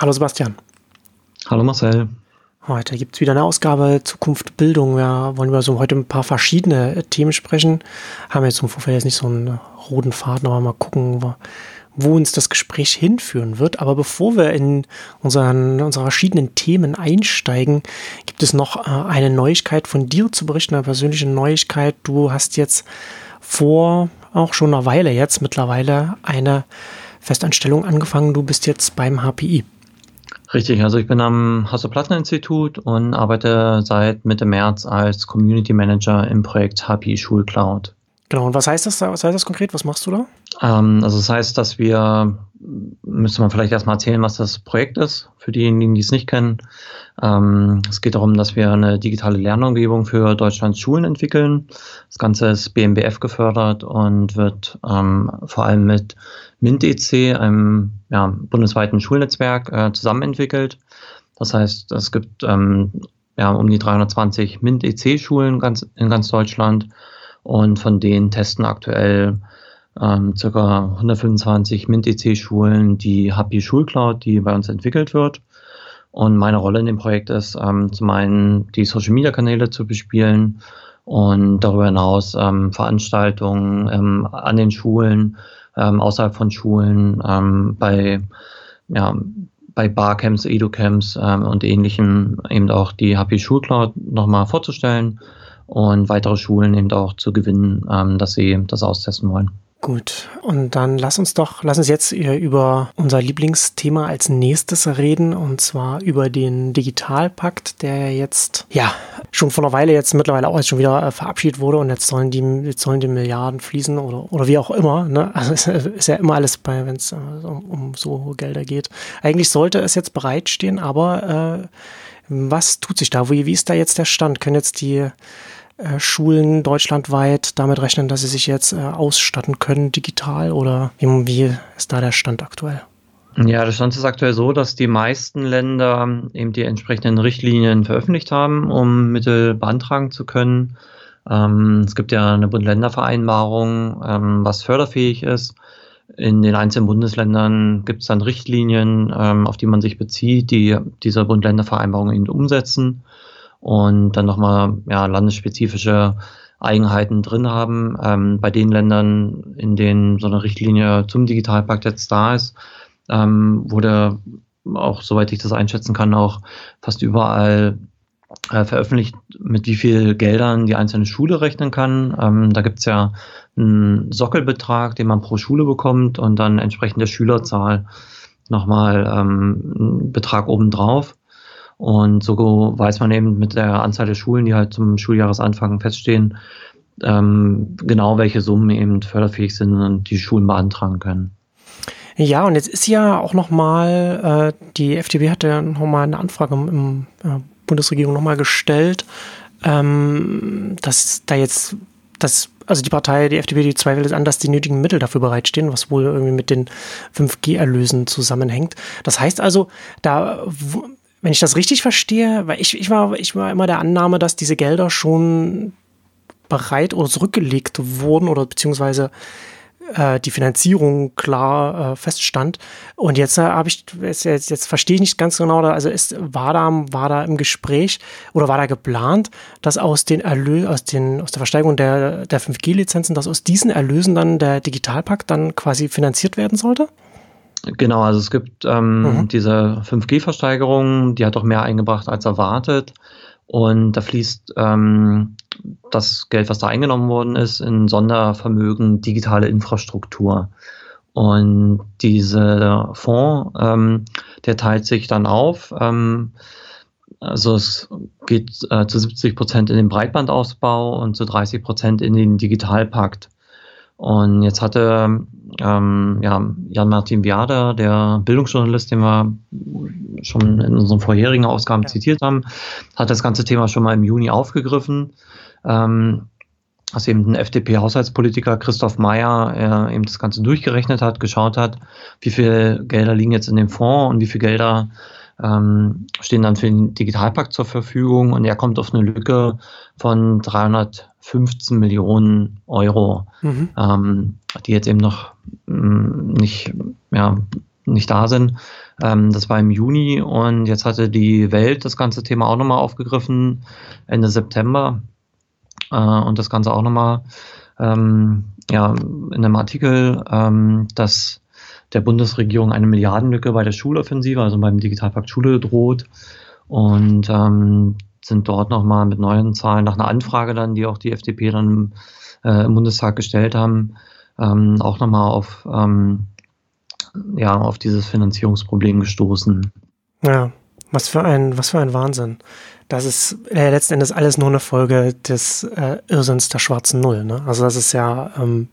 Hallo Sebastian. Hallo Marcel. Heute gibt es wieder eine Ausgabe Zukunft Bildung. Wir wollen über so heute ein paar verschiedene Themen sprechen. Haben jetzt im Vorfeld jetzt nicht so einen roten Faden, aber mal gucken, wo, wo uns das Gespräch hinführen wird. Aber bevor wir in unseren, unsere verschiedenen Themen einsteigen, gibt es noch äh, eine Neuigkeit von dir zu berichten, eine persönliche Neuigkeit. Du hast jetzt vor auch schon einer Weile jetzt mittlerweile eine Festanstellung angefangen. Du bist jetzt beim HPI. Richtig, also ich bin am Hasso-Plattner-Institut und arbeite seit Mitte März als Community Manager im Projekt HPI Schulcloud. Genau, und was heißt das, was heißt das konkret? Was machst du da? Ähm, also das heißt, dass wir, müsste man vielleicht erstmal erzählen, was das Projekt ist, für diejenigen, die es nicht kennen. Ähm, es geht darum, dass wir eine digitale Lernumgebung für Deutschlands Schulen entwickeln. Das Ganze ist BMBF gefördert und wird ähm, vor allem mit MINT-EC, einem ja, bundesweiten Schulnetzwerk, äh, zusammenentwickelt. Das heißt, es gibt ähm, ja, um die 320 MINT-EC-Schulen in ganz Deutschland und von denen testen aktuell ähm, ca. 125 MINT-EC-Schulen die Happy Schulcloud, die bei uns entwickelt wird. Und meine Rolle in dem Projekt ist ähm, zum einen die Social-Media-Kanäle zu bespielen und darüber hinaus ähm, Veranstaltungen ähm, an den Schulen, ähm, außerhalb von Schulen, ähm, bei, ja, bei Barcamps, Educamps ähm, und ähnlichem eben auch die Happy Schulcloud nochmal vorzustellen und weitere Schulen eben auch zu gewinnen, ähm, dass sie das austesten wollen. Gut, und dann lass uns doch, lass uns jetzt über unser Lieblingsthema als nächstes reden, und zwar über den Digitalpakt, der jetzt, ja, schon vor einer Weile jetzt mittlerweile auch jetzt schon wieder äh, verabschiedet wurde und jetzt sollen die, jetzt sollen die Milliarden fließen oder, oder wie auch immer, ne? Also es ist ja immer alles bei, wenn es äh, um, um so hohe Gelder geht. Eigentlich sollte es jetzt bereitstehen, aber äh, was tut sich da? Wie, wie ist da jetzt der Stand? Können jetzt die äh, Schulen deutschlandweit damit rechnen, dass sie sich jetzt äh, ausstatten können digital oder wie, ist da der Stand aktuell? Ja, der Stand ist aktuell so, dass die meisten Länder eben die entsprechenden Richtlinien veröffentlicht haben, um Mittel beantragen zu können. Ähm, es gibt ja eine Bund-Länder-Vereinbarung, ähm, was förderfähig ist. In den einzelnen Bundesländern gibt es dann Richtlinien, ähm, auf die man sich bezieht, die diese Bund-Länder-Vereinbarung eben umsetzen und dann nochmal ja, landesspezifische Eigenheiten drin haben. Ähm, bei den Ländern, in denen so eine Richtlinie zum Digitalpakt jetzt da ist, ähm, wurde auch, soweit ich das einschätzen kann, auch fast überall äh, veröffentlicht, mit wie viel Geldern die einzelne Schule rechnen kann. Ähm, da gibt's ja einen Sockelbetrag, den man pro Schule bekommt und dann entsprechend der Schülerzahl nochmal ähm, einen Betrag obendrauf. Und so weiß man eben mit der Anzahl der Schulen, die halt zum Schuljahresanfang feststehen, ähm, genau welche Summen eben förderfähig sind und die Schulen beantragen können. Ja, und jetzt ist ja auch nochmal, äh, die FDP hat ja nochmal eine Anfrage im, äh, Bundesregierung nochmal gestellt, ähm, dass da jetzt, dass, also die Partei, die FDP, die zweifelt an, dass die nötigen Mittel dafür bereitstehen, was wohl irgendwie mit den 5G-Erlösen zusammenhängt. Das heißt also, da wenn ich das richtig verstehe, weil ich, ich, war, ich war immer der Annahme, dass diese Gelder schon bereit oder zurückgelegt wurden oder beziehungsweise äh, die Finanzierung klar äh, feststand. Und jetzt äh, habe ich, jetzt, jetzt, verstehe ich nicht ganz genau, also ist, war, da, war da im Gespräch oder war da geplant, dass aus den Erlösen, aus, den, aus der Versteigerung der, der 5G-Lizenzen, dass aus diesen Erlösen dann der Digitalpakt dann quasi finanziert werden sollte? Genau, also es gibt ähm, mhm. diese 5G-Versteigerung, die hat doch mehr eingebracht als erwartet. Und da fließt ähm, das Geld, was da eingenommen worden ist, in Sondervermögen digitale Infrastruktur. Und dieser Fonds, ähm, der teilt sich dann auf. Ähm, also es geht äh, zu 70 Prozent in den Breitbandausbau und zu 30 Prozent in den Digitalpakt. Und jetzt hatte ähm, ja, Jan-Martin Viada, der Bildungsjournalist, den wir schon in unseren vorherigen Ausgaben ja. zitiert haben, hat das ganze Thema schon mal im Juni aufgegriffen. Ähm, dass eben ein FDP-Haushaltspolitiker Christoph Meyer äh, eben das Ganze durchgerechnet hat, geschaut hat, wie viel Gelder liegen jetzt in dem Fonds und wie viel Gelder ähm, stehen dann für den Digitalpakt zur Verfügung und er kommt auf eine Lücke von 315 Millionen Euro, mhm. ähm, die jetzt eben noch mh, mm, nicht, ja, nicht da sind. Ähm, das war im Juni und jetzt hatte die Welt das ganze Thema auch nochmal aufgegriffen, Ende September. Äh, und das Ganze auch nochmal ähm, ja, in einem Artikel, ähm, dass der Bundesregierung eine Milliardenlücke bei der Schuloffensive, also beim Digitalpakt Schule droht. Und ähm, sind dort nochmal mit neuen Zahlen nach einer Anfrage dann, die auch die FDP dann äh, im Bundestag gestellt haben, ähm, auch nochmal auf, ähm, ja, auf dieses Finanzierungsproblem gestoßen. Ja, was für ein, was für ein Wahnsinn. Das ist äh, letzten Endes alles nur eine Folge des äh, Irrsinns der schwarzen Null. Ne? Also das ist ja ähm,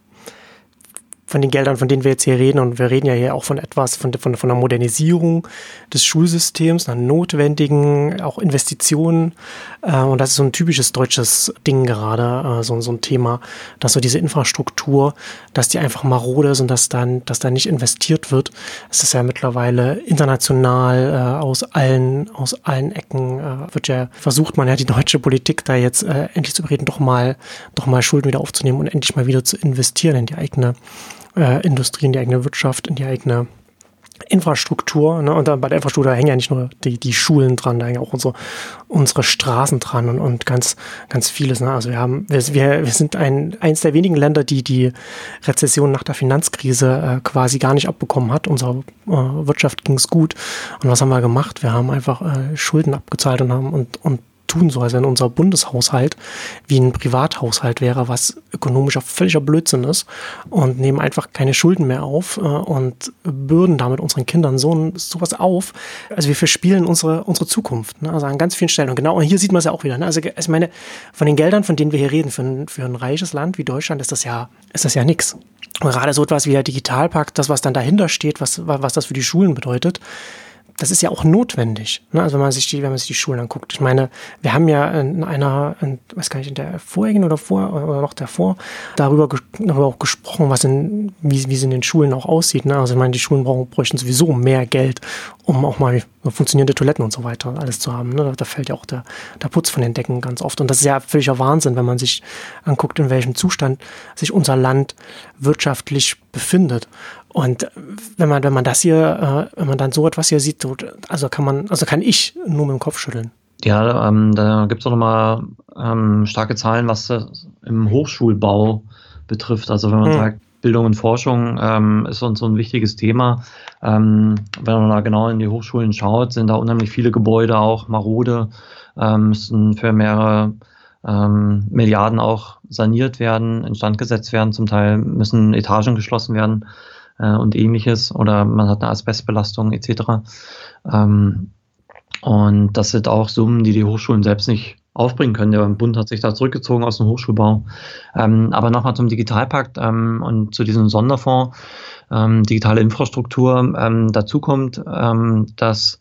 von den Geldern, von denen wir jetzt hier reden, und wir reden ja hier auch von etwas, von, von, von der Modernisierung des Schulsystems, einer notwendigen auch Investitionen. Äh, und das ist so ein typisches deutsches Ding gerade, äh, so, so ein Thema, dass so diese Infrastruktur, dass die einfach marode ist und dass dann, dass da nicht investiert wird. Es ist ja mittlerweile international äh, aus allen, aus allen Ecken äh, wird ja, versucht man ja die deutsche Politik da jetzt äh, endlich zu bereden, doch mal, doch mal Schulden wieder aufzunehmen und endlich mal wieder zu investieren in die eigene äh, Industrie, in die eigene Wirtschaft, in die eigene Infrastruktur. Ne? Und dann bei der Infrastruktur hängen ja nicht nur die, die Schulen dran, da hängen auch unsere, unsere Straßen dran und, und ganz, ganz vieles. Ne? Also wir haben, wir, wir sind ein, eins der wenigen Länder, die die Rezession nach der Finanzkrise äh, quasi gar nicht abbekommen hat. Unserer äh, Wirtschaft ging es gut. Und was haben wir gemacht? Wir haben einfach äh, Schulden abgezahlt und haben und, und tun so, als wenn unser Bundeshaushalt wie ein Privathaushalt wäre, was ökonomischer völliger Blödsinn ist und nehmen einfach keine Schulden mehr auf äh, und bürden damit unseren Kindern so sowas auf. Also wir verspielen unsere, unsere Zukunft, ne? also an ganz vielen Stellen. Und genau, und hier sieht man es ja auch wieder. Ne? Also ich meine, von den Geldern, von denen wir hier reden, für ein, für ein reiches Land wie Deutschland ist das ja, ja nichts. Und gerade so etwas wie der Digitalpakt, das, was dann dahinter steht, was, was das für die Schulen bedeutet, das ist ja auch notwendig. Ne? Also wenn man sich die, wenn man sich die Schulen anguckt. Ich meine, wir haben ja in einer, in, weiß gar nicht, in der vorigen oder vor oder noch davor darüber, darüber auch gesprochen, was in, wie, wie es in den Schulen auch aussieht. Ne? Also ich meine, die Schulen brauchen, bräuchten sowieso mehr Geld, um auch mal funktionierende Toiletten und so weiter alles zu haben. Ne? Da fällt ja auch der, der Putz von den Decken ganz oft. Und das ist ja völliger Wahnsinn, wenn man sich anguckt, in welchem Zustand sich unser Land wirtschaftlich befindet. Und wenn man, wenn man das hier, äh, wenn man dann so etwas hier sieht, also kann man, also kann ich nur mit dem Kopf schütteln. Ja, ähm, da gibt es auch nochmal ähm, starke Zahlen, was das im Hochschulbau betrifft. Also wenn man hm. sagt, Bildung und Forschung ähm, ist uns so ein wichtiges Thema. Ähm, wenn man da genau in die Hochschulen schaut, sind da unheimlich viele Gebäude auch marode, ähm, müssen für mehrere ähm, Milliarden auch saniert werden, instand gesetzt werden. Zum Teil müssen Etagen geschlossen werden äh, und ähnliches oder man hat eine Asbestbelastung etc. Ähm, und das sind auch Summen, die die Hochschulen selbst nicht aufbringen können. Der Bund hat sich da zurückgezogen aus dem Hochschulbau. Ähm, aber nochmal zum Digitalpakt ähm, und zu diesem Sonderfonds ähm, digitale Infrastruktur. Ähm, dazu kommt, ähm, dass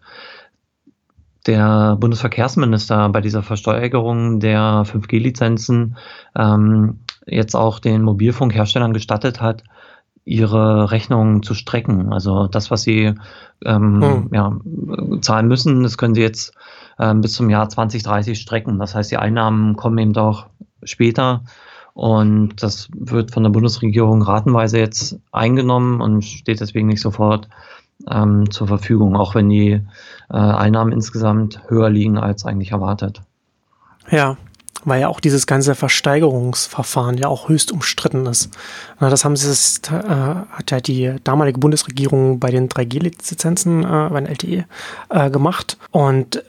der Bundesverkehrsminister bei dieser Versteigerung der 5G-Lizenzen ähm, jetzt auch den Mobilfunkherstellern gestattet hat, ihre Rechnungen zu strecken. Also das, was sie ähm, hm. ja, zahlen müssen, das können sie jetzt ähm, bis zum Jahr 2030 strecken. Das heißt, die Einnahmen kommen eben auch später. Und das wird von der Bundesregierung ratenweise jetzt eingenommen und steht deswegen nicht sofort ähm, zur Verfügung, auch wenn die äh, Einnahmen insgesamt höher liegen als eigentlich erwartet. Ja, weil ja auch dieses ganze Versteigerungsverfahren ja auch höchst umstritten ist. Das haben sie, das, äh, hat ja die damalige Bundesregierung bei den 3G-Lizenzen äh, bei den LTE äh, gemacht und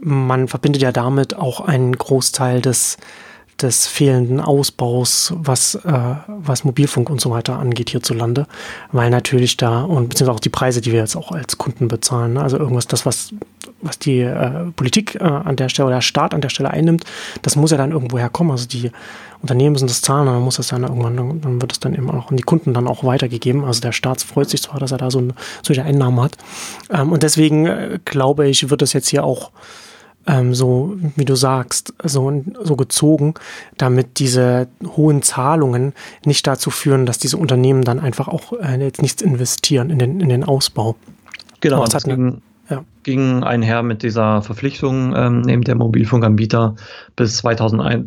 man verbindet ja damit auch einen Großteil des des fehlenden Ausbaus, was, äh, was Mobilfunk und so weiter angeht hierzulande, weil natürlich da und beziehungsweise auch die Preise, die wir jetzt auch als Kunden bezahlen, ne? also irgendwas, das, was, was die äh, Politik äh, an der Stelle oder der Staat an der Stelle einnimmt, das muss ja dann irgendwo herkommen. Also die Unternehmen müssen das zahlen, dann muss das dann irgendwann, dann wird es dann eben auch an die Kunden dann auch weitergegeben. Also der Staat freut sich zwar, dass er da so eine, solche Einnahmen hat. Ähm, und deswegen äh, glaube ich, wird es jetzt hier auch ähm, so, wie du sagst, so, so gezogen, damit diese hohen Zahlungen nicht dazu führen, dass diese Unternehmen dann einfach auch äh, jetzt nichts investieren in den, in den Ausbau. Genau, das, das ging, ja. ging einher mit dieser Verpflichtung ähm, neben der Mobilfunkanbieter bis 2001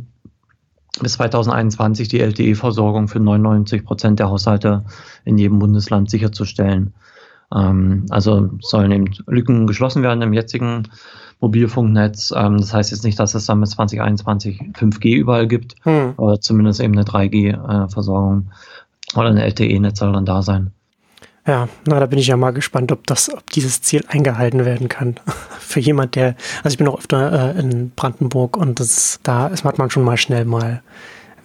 bis 2021 die LTE-Versorgung für 99 Prozent der Haushalte in jedem Bundesland sicherzustellen. Ähm, also sollen eben Lücken geschlossen werden im jetzigen Mobilfunknetz. Ähm, das heißt jetzt nicht, dass es dann mit 2021 5G überall gibt, hm. aber zumindest eben eine 3G-Versorgung äh, oder ein LTE-Netz soll dann da sein. Ja, na, da bin ich ja mal gespannt, ob das, ob dieses Ziel eingehalten werden kann. Für jemand, der, also ich bin auch öfter äh, in Brandenburg und das, da ist, hat man schon mal schnell mal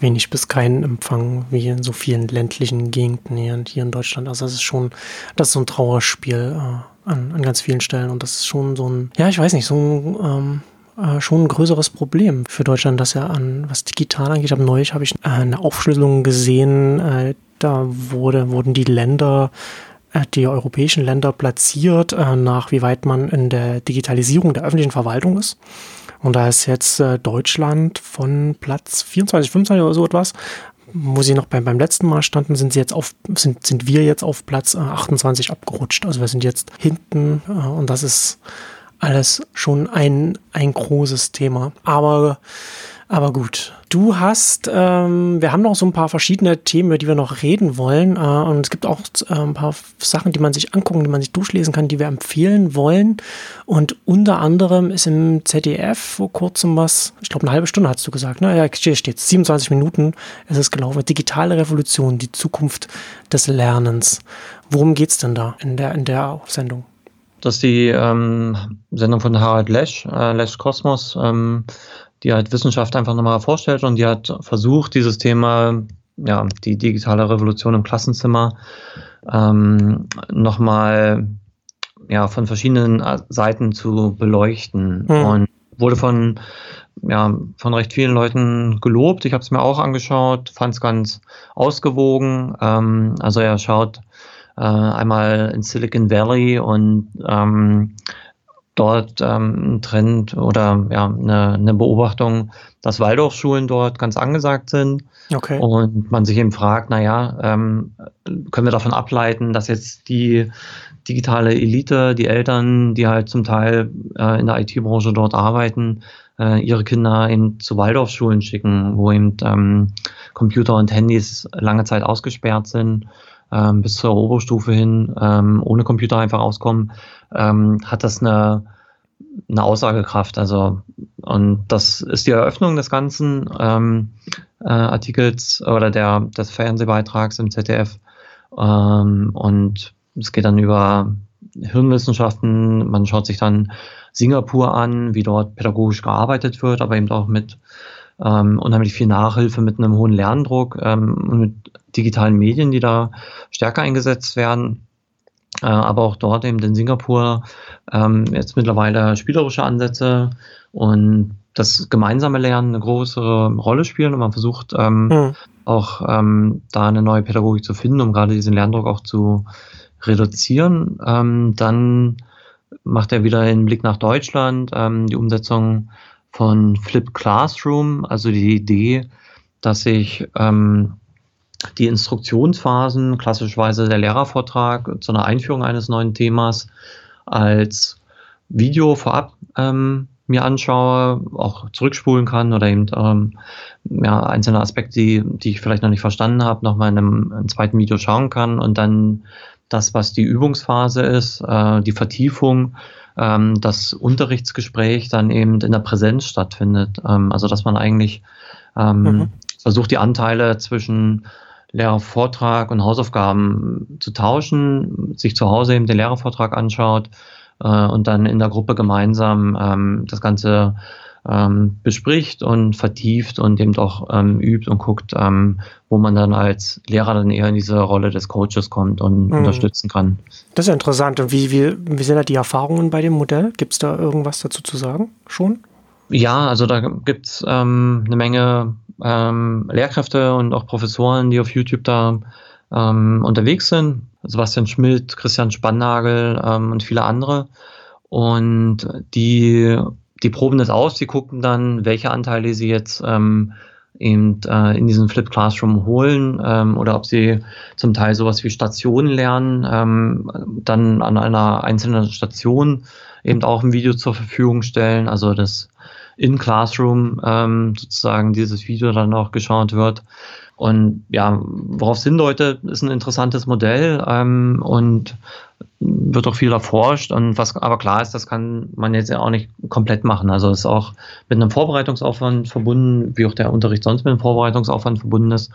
wenig bis keinen Empfang, wie in so vielen ländlichen Gegenden hier, hier in Deutschland. Also das ist schon, das ist so ein Trauerspiel äh, an, an ganz vielen Stellen und das ist schon so ein, ja, ich weiß nicht, so ein, ähm, äh, schon ein größeres Problem für Deutschland, dass ja an was digital angeht. Aber neulich habe ich äh, eine Aufschlüsselung gesehen, äh, da wurde, wurden die Länder äh, die europäischen Länder platziert, äh, nach wie weit man in der Digitalisierung der öffentlichen Verwaltung ist. Und da ist jetzt äh, Deutschland von Platz 24, 25 oder so etwas, wo sie noch beim, beim letzten Mal standen, sind sie jetzt auf, sind, sind wir jetzt auf Platz 28 abgerutscht. Also wir sind jetzt hinten und das ist alles schon ein, ein großes Thema. Aber aber gut. Du hast, ähm, wir haben noch so ein paar verschiedene Themen, über die wir noch reden wollen. Äh, und es gibt auch äh, ein paar Sachen, die man sich angucken, die man sich durchlesen kann, die wir empfehlen wollen. Und unter anderem ist im ZDF vor kurzem was, ich glaube eine halbe Stunde hast du gesagt, ne? Ja, hier steht 27 Minuten ist es gelaufen. Digitale Revolution, die Zukunft des Lernens. Worum geht es denn da in der, in der Sendung? Das ist die ähm, Sendung von Harald Lesch, äh, Lesch Kosmos. Ähm, die halt Wissenschaft einfach nochmal vorstellt und die hat versucht, dieses Thema, ja, die digitale Revolution im Klassenzimmer ähm, nochmal ja, von verschiedenen Seiten zu beleuchten. Mhm. Und wurde von, ja, von recht vielen Leuten gelobt. Ich habe es mir auch angeschaut, fand es ganz ausgewogen. Ähm, also er schaut äh, einmal in Silicon Valley und ähm, dort ähm, ein Trend oder ja, eine, eine Beobachtung, dass Waldorfschulen dort ganz angesagt sind. Okay. Und man sich eben fragt, naja, ähm, können wir davon ableiten, dass jetzt die digitale Elite, die Eltern, die halt zum Teil äh, in der IT-Branche dort arbeiten, äh, ihre Kinder eben zu Waldorfschulen schicken, wo eben ähm, Computer und Handys lange Zeit ausgesperrt sind ähm, bis zur Oberstufe hin ähm, ohne Computer einfach auskommen, ähm, hat das eine, eine Aussagekraft. Also, und das ist die Eröffnung des ganzen ähm, äh, Artikels oder der, des Fernsehbeitrags im ZDF. Ähm, und es geht dann über Hirnwissenschaften. Man schaut sich dann Singapur an, wie dort pädagogisch gearbeitet wird, aber eben auch mit ähm, unheimlich viel Nachhilfe, mit einem hohen Lerndruck ähm, und mit digitalen Medien, die da stärker eingesetzt werden. Äh, aber auch dort eben in Singapur ähm, jetzt mittlerweile spielerische Ansätze und das gemeinsame Lernen eine größere Rolle spielen und man versucht mhm. auch ähm, da eine neue Pädagogik zu finden, um gerade diesen Lerndruck auch zu reduzieren. Ähm, dann macht er wieder den Blick nach Deutschland, ähm, die Umsetzung von Flip Classroom, also die Idee, dass ich ähm, die Instruktionsphasen, klassischerweise der Lehrervortrag zu einer Einführung eines neuen Themas, als Video vorab ähm, mir anschaue, auch zurückspulen kann oder eben ähm, ja, einzelne Aspekte, die, die ich vielleicht noch nicht verstanden habe, nochmal in einem, einem zweiten Video schauen kann und dann das, was die Übungsphase ist, äh, die Vertiefung, ähm, das Unterrichtsgespräch dann eben in der Präsenz stattfindet. Ähm, also dass man eigentlich ähm, mhm. versucht, die Anteile zwischen Lehrervortrag und Hausaufgaben zu tauschen, sich zu Hause eben den Lehrervortrag anschaut äh, und dann in der Gruppe gemeinsam ähm, das Ganze ähm, bespricht und vertieft und eben auch ähm, übt und guckt, ähm, wo man dann als Lehrer dann eher in diese Rolle des Coaches kommt und mhm. unterstützen kann. Das ist ja interessant. Und wie, wie, wie sind da die Erfahrungen bei dem Modell? Gibt es da irgendwas dazu zu sagen schon? Ja, also da gibt es ähm, eine Menge ähm, Lehrkräfte und auch Professoren, die auf YouTube da ähm, unterwegs sind. Sebastian Schmidt, Christian Spannagel ähm, und viele andere. Und die, die proben das aus, die gucken dann, welche Anteile sie jetzt ähm, eben äh, in diesen Flip Classroom holen ähm, oder ob sie zum Teil sowas wie Stationen lernen, ähm, dann an einer einzelnen Station eben auch ein Video zur Verfügung stellen. Also das in Classroom ähm, sozusagen dieses Video dann auch geschaut wird. Und ja, worauf es hindeutet, ist ein interessantes Modell ähm, und wird auch viel erforscht und was aber klar ist, das kann man jetzt ja auch nicht komplett machen. Also es ist auch mit einem Vorbereitungsaufwand verbunden, wie auch der Unterricht sonst mit einem Vorbereitungsaufwand verbunden ist.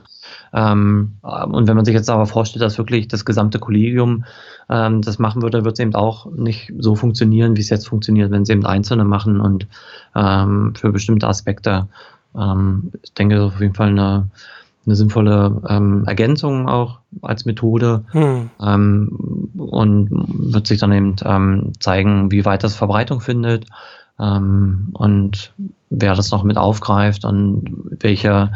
Ähm, und wenn man sich jetzt aber vorstellt, dass wirklich das gesamte Kollegium ähm, das machen würde, wird es eben auch nicht so funktionieren, wie es jetzt funktioniert, wenn es eben Einzelne machen und ähm, für bestimmte Aspekte. Ähm, ich denke, das ist auf jeden Fall eine eine sinnvolle ähm, Ergänzung auch als Methode hm. ähm, und wird sich dann eben ähm, zeigen, wie weit das Verbreitung findet ähm, und wer das noch mit aufgreift und welche,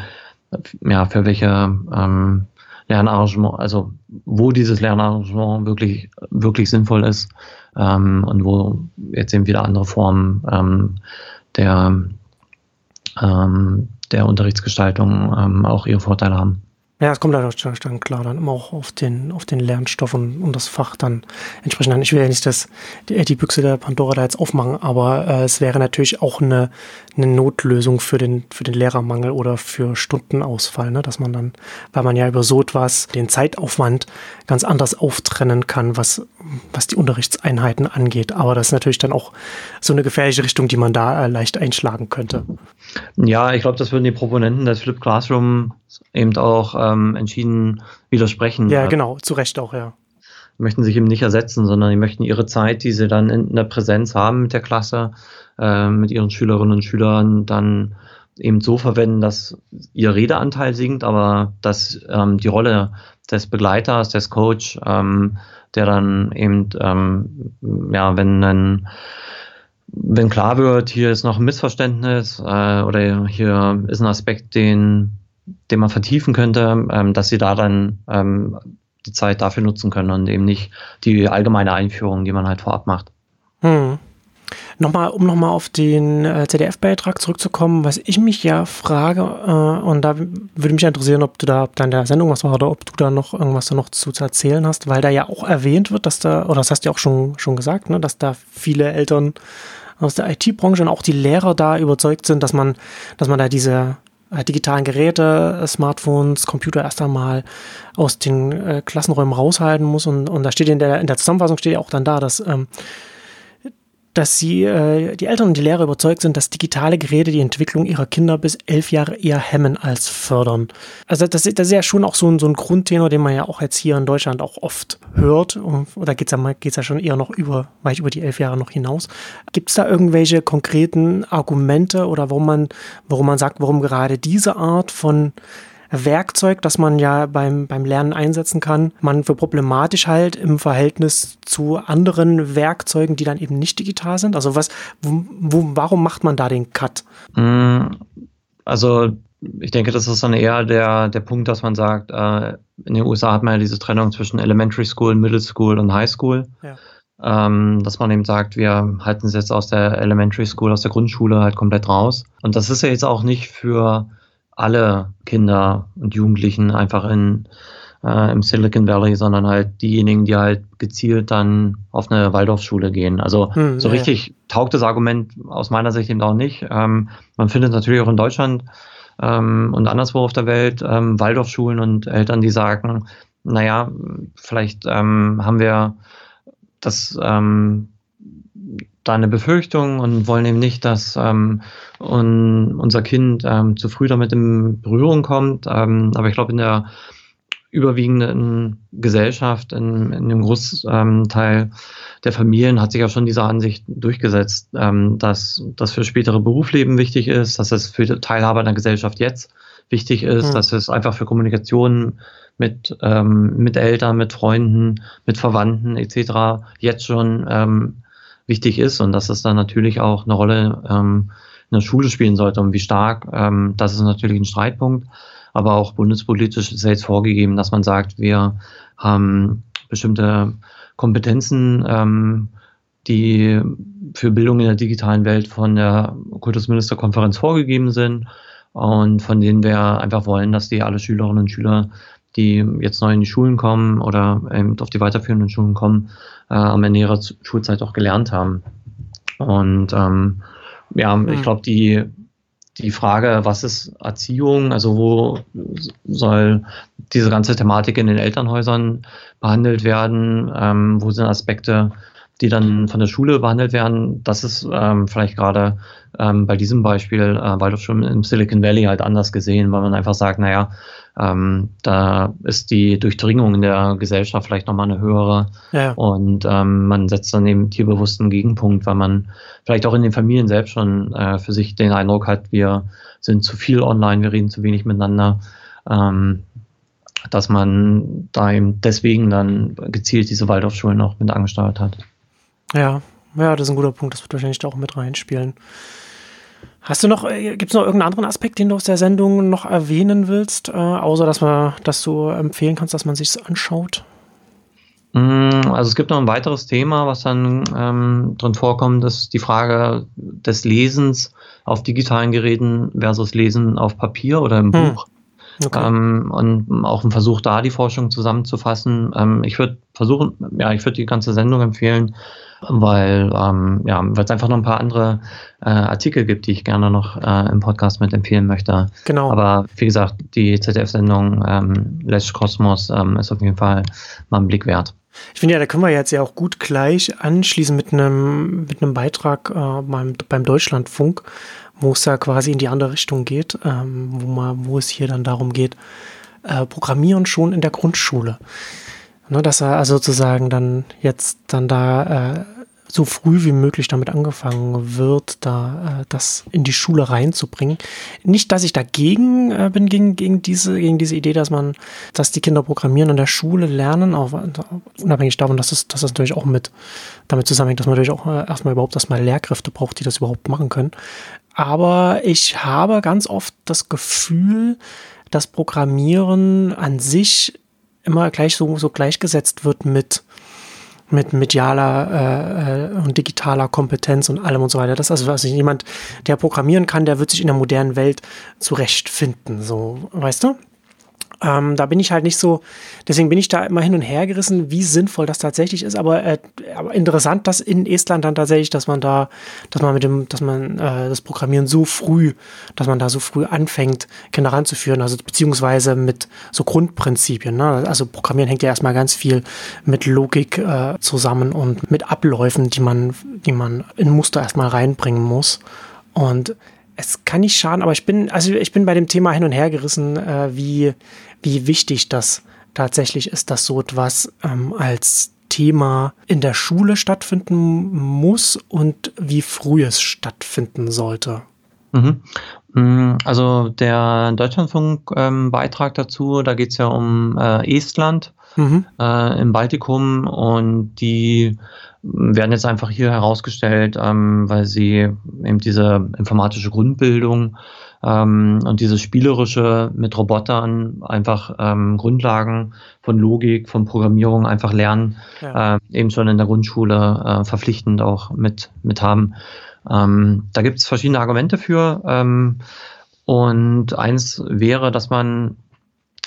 ja, für welche ähm, Lernarrangement, also wo dieses Lernarrangement wirklich, wirklich sinnvoll ist ähm, und wo jetzt eben wieder andere Formen ähm, der ähm, der Unterrichtsgestaltung auch ihre Vorteile haben. Ja, es kommt halt dann klar dann immer auch auf den, auf den Lernstoff und, und das Fach dann entsprechend an. Ich will ja nicht das, die, die Büchse der Pandora da jetzt aufmachen, aber äh, es wäre natürlich auch eine, eine Notlösung für den, für den Lehrermangel oder für Stundenausfall, ne? dass man dann, weil man ja über so etwas den Zeitaufwand ganz anders auftrennen kann, was, was die Unterrichtseinheiten angeht. Aber das ist natürlich dann auch so eine gefährliche Richtung, die man da äh, leicht einschlagen könnte. Ja, ich glaube, das würden die Proponenten des Flip Classroom eben auch ähm, entschieden widersprechen. Ja, genau, zu Recht auch, ja. Möchten sich eben nicht ersetzen, sondern die möchten ihre Zeit, die sie dann in der Präsenz haben mit der Klasse, äh, mit ihren Schülerinnen und Schülern, dann eben so verwenden, dass ihr Redeanteil sinkt, aber dass ähm, die Rolle des Begleiters, des Coach, ähm, der dann eben, ähm, ja, wenn dann wenn klar wird, hier ist noch ein Missverständnis äh, oder hier ist ein Aspekt, den den man vertiefen könnte, ähm, dass sie da dann ähm, die Zeit dafür nutzen können und eben nicht die allgemeine Einführung, die man halt vorab macht. Hm. Nochmal, um nochmal auf den äh, ZDF-Beitrag zurückzukommen, was ich mich ja frage, äh, und da würde mich interessieren, ob du da ob da in der Sendung was war oder ob du da noch irgendwas da noch zu, zu erzählen hast, weil da ja auch erwähnt wird, dass da, oder das hast du ja auch schon, schon gesagt, ne, dass da viele Eltern aus der IT-Branche und auch die Lehrer da überzeugt sind, dass man, dass man da diese äh, digitalen Geräte, äh, Smartphones, Computer erst einmal aus den äh, Klassenräumen raushalten muss. Und, und da steht in der, in der Zusammenfassung steht ja auch dann da, dass ähm, dass sie, äh, die Eltern und die Lehrer überzeugt sind, dass digitale Geräte die Entwicklung ihrer Kinder bis elf Jahre eher hemmen als fördern. Also das, das ist ja schon auch so ein, so ein Grundtenor, den man ja auch jetzt hier in Deutschland auch oft hört. Oder geht es ja, geht's ja schon eher noch über, weit über die elf Jahre noch hinaus. Gibt es da irgendwelche konkreten Argumente oder warum man, warum man sagt, warum gerade diese Art von Werkzeug, das man ja beim, beim Lernen einsetzen kann, man für problematisch halt im Verhältnis zu anderen Werkzeugen, die dann eben nicht digital sind? Also was, wo, warum macht man da den Cut? Mm, also ich denke, das ist dann eher der, der Punkt, dass man sagt, äh, in den USA hat man ja diese Trennung zwischen Elementary School, Middle School und High School. Ja. Ähm, dass man eben sagt, wir halten es jetzt aus der Elementary School, aus der Grundschule halt komplett raus. Und das ist ja jetzt auch nicht für alle Kinder und Jugendlichen einfach in, äh, im Silicon Valley, sondern halt diejenigen, die halt gezielt dann auf eine Waldorfschule gehen. Also hm, so ja, richtig taugt das Argument aus meiner Sicht eben auch nicht. Ähm, man findet natürlich auch in Deutschland ähm, und anderswo auf der Welt ähm, Waldorfschulen und Eltern, die sagen, naja, vielleicht ähm, haben wir das ähm, da eine Befürchtung und wollen eben nicht, dass ähm, un, unser Kind ähm, zu früh damit in Berührung kommt. Ähm, aber ich glaube, in der überwiegenden Gesellschaft, in, in dem Großteil der Familien hat sich ja schon diese Ansicht durchgesetzt, ähm, dass das für spätere Berufsleben wichtig ist, dass es für Teilhaber in der Gesellschaft jetzt wichtig ist, mhm. dass es einfach für Kommunikation mit, ähm, mit Eltern, mit Freunden, mit Verwandten etc. jetzt schon ähm, wichtig ist und dass es dann natürlich auch eine Rolle ähm, in der Schule spielen sollte und wie stark, ähm, das ist natürlich ein Streitpunkt. Aber auch bundespolitisch ist jetzt vorgegeben, dass man sagt, wir haben bestimmte Kompetenzen, ähm, die für Bildung in der digitalen Welt von der Kultusministerkonferenz vorgegeben sind und von denen wir einfach wollen, dass die alle Schülerinnen und Schüler, die jetzt neu in die Schulen kommen oder eben auf die weiterführenden Schulen kommen, äh, am Ende ihrer Schulzeit auch gelernt haben. Und ähm, ja, mhm. ich glaube, die die Frage, was ist Erziehung, also wo soll diese ganze Thematik in den Elternhäusern behandelt werden, ähm, wo sind Aspekte, die dann von der Schule behandelt werden, das ist ähm, vielleicht gerade ähm, bei diesem Beispiel äh, Waldorfschulen im Silicon Valley halt anders gesehen, weil man einfach sagt, naja, ähm, da ist die Durchdringung in der Gesellschaft vielleicht nochmal eine höhere ja. und ähm, man setzt dann eben tierbewussten Gegenpunkt, weil man vielleicht auch in den Familien selbst schon äh, für sich den Eindruck hat, wir sind zu viel online, wir reden zu wenig miteinander. Ähm, dass man da eben deswegen dann gezielt diese Waldorfschulen noch mit angesteuert hat. Ja, ja, das ist ein guter Punkt. Das wird wahrscheinlich da auch mit reinspielen. Hast du noch, äh, gibt es noch irgendeinen anderen Aspekt, den du aus der Sendung noch erwähnen willst, äh, außer dass, man, dass du empfehlen kannst, dass man sich anschaut? Mm, also es gibt noch ein weiteres Thema, was dann ähm, drin vorkommt, das ist die Frage des Lesens auf digitalen Geräten versus Lesen auf Papier oder im hm. Buch. Okay. Ähm, und auch ein Versuch, da die Forschung zusammenzufassen. Ähm, ich würde versuchen, ja, ich würde die ganze Sendung empfehlen, weil ähm, ja, weil es einfach noch ein paar andere äh, Artikel gibt, die ich gerne noch äh, im Podcast mit empfehlen möchte. Genau. Aber wie gesagt, die ZDF-Sendung ähm, Lesch Kosmos ähm, ist auf jeden Fall mal einen Blick wert. Ich finde ja, da können wir jetzt ja auch gut gleich anschließen mit einem mit einem Beitrag äh, beim, beim Deutschlandfunk, wo es ja quasi in die andere Richtung geht, ähm, wo, man, wo es hier dann darum geht, äh, Programmieren schon in der Grundschule. Ne, dass er also sozusagen dann jetzt dann da äh, so früh wie möglich damit angefangen wird, da äh, das in die Schule reinzubringen. Nicht, dass ich dagegen äh, bin gegen, gegen diese gegen diese Idee, dass man, dass die Kinder programmieren in der Schule lernen, auch unabhängig davon, dass das, dass das natürlich auch mit damit zusammenhängt, dass man natürlich auch äh, erstmal überhaupt erstmal Lehrkräfte braucht, die das überhaupt machen können. Aber ich habe ganz oft das Gefühl, dass Programmieren an sich immer gleich so, so gleichgesetzt wird mit mit medialer äh, äh, und digitaler Kompetenz und allem und so weiter. Das ist also, jemand, der programmieren kann, der wird sich in der modernen Welt zurechtfinden, so, weißt du? Ähm, da bin ich halt nicht so, deswegen bin ich da immer hin und her gerissen, wie sinnvoll das tatsächlich ist. Aber, äh, aber interessant, dass in Estland dann tatsächlich, dass man da, dass man mit dem, dass man äh, das Programmieren so früh, dass man da so früh anfängt, Kinder ranzuführen, also beziehungsweise mit so Grundprinzipien. Ne? Also Programmieren hängt ja erstmal ganz viel mit Logik äh, zusammen und mit Abläufen, die man, die man in Muster erstmal reinbringen muss. Und es kann nicht schaden, aber ich bin, also ich bin bei dem Thema hin und her gerissen, äh, wie, wie wichtig das tatsächlich ist, dass so etwas ähm, als Thema in der Schule stattfinden muss und wie früh es stattfinden sollte. Mhm. Mm, also der Deutschlandfunk-Beitrag ähm, dazu, da geht es ja um äh, Estland mhm. äh, im Baltikum und die werden jetzt einfach hier herausgestellt, ähm, weil sie eben diese informatische Grundbildung ähm, und dieses spielerische mit Robotern einfach ähm, Grundlagen von Logik, von Programmierung einfach lernen, ja. äh, eben schon in der Grundschule äh, verpflichtend auch mit, mit haben. Ähm, da gibt es verschiedene Argumente für. Ähm, und eins wäre, dass man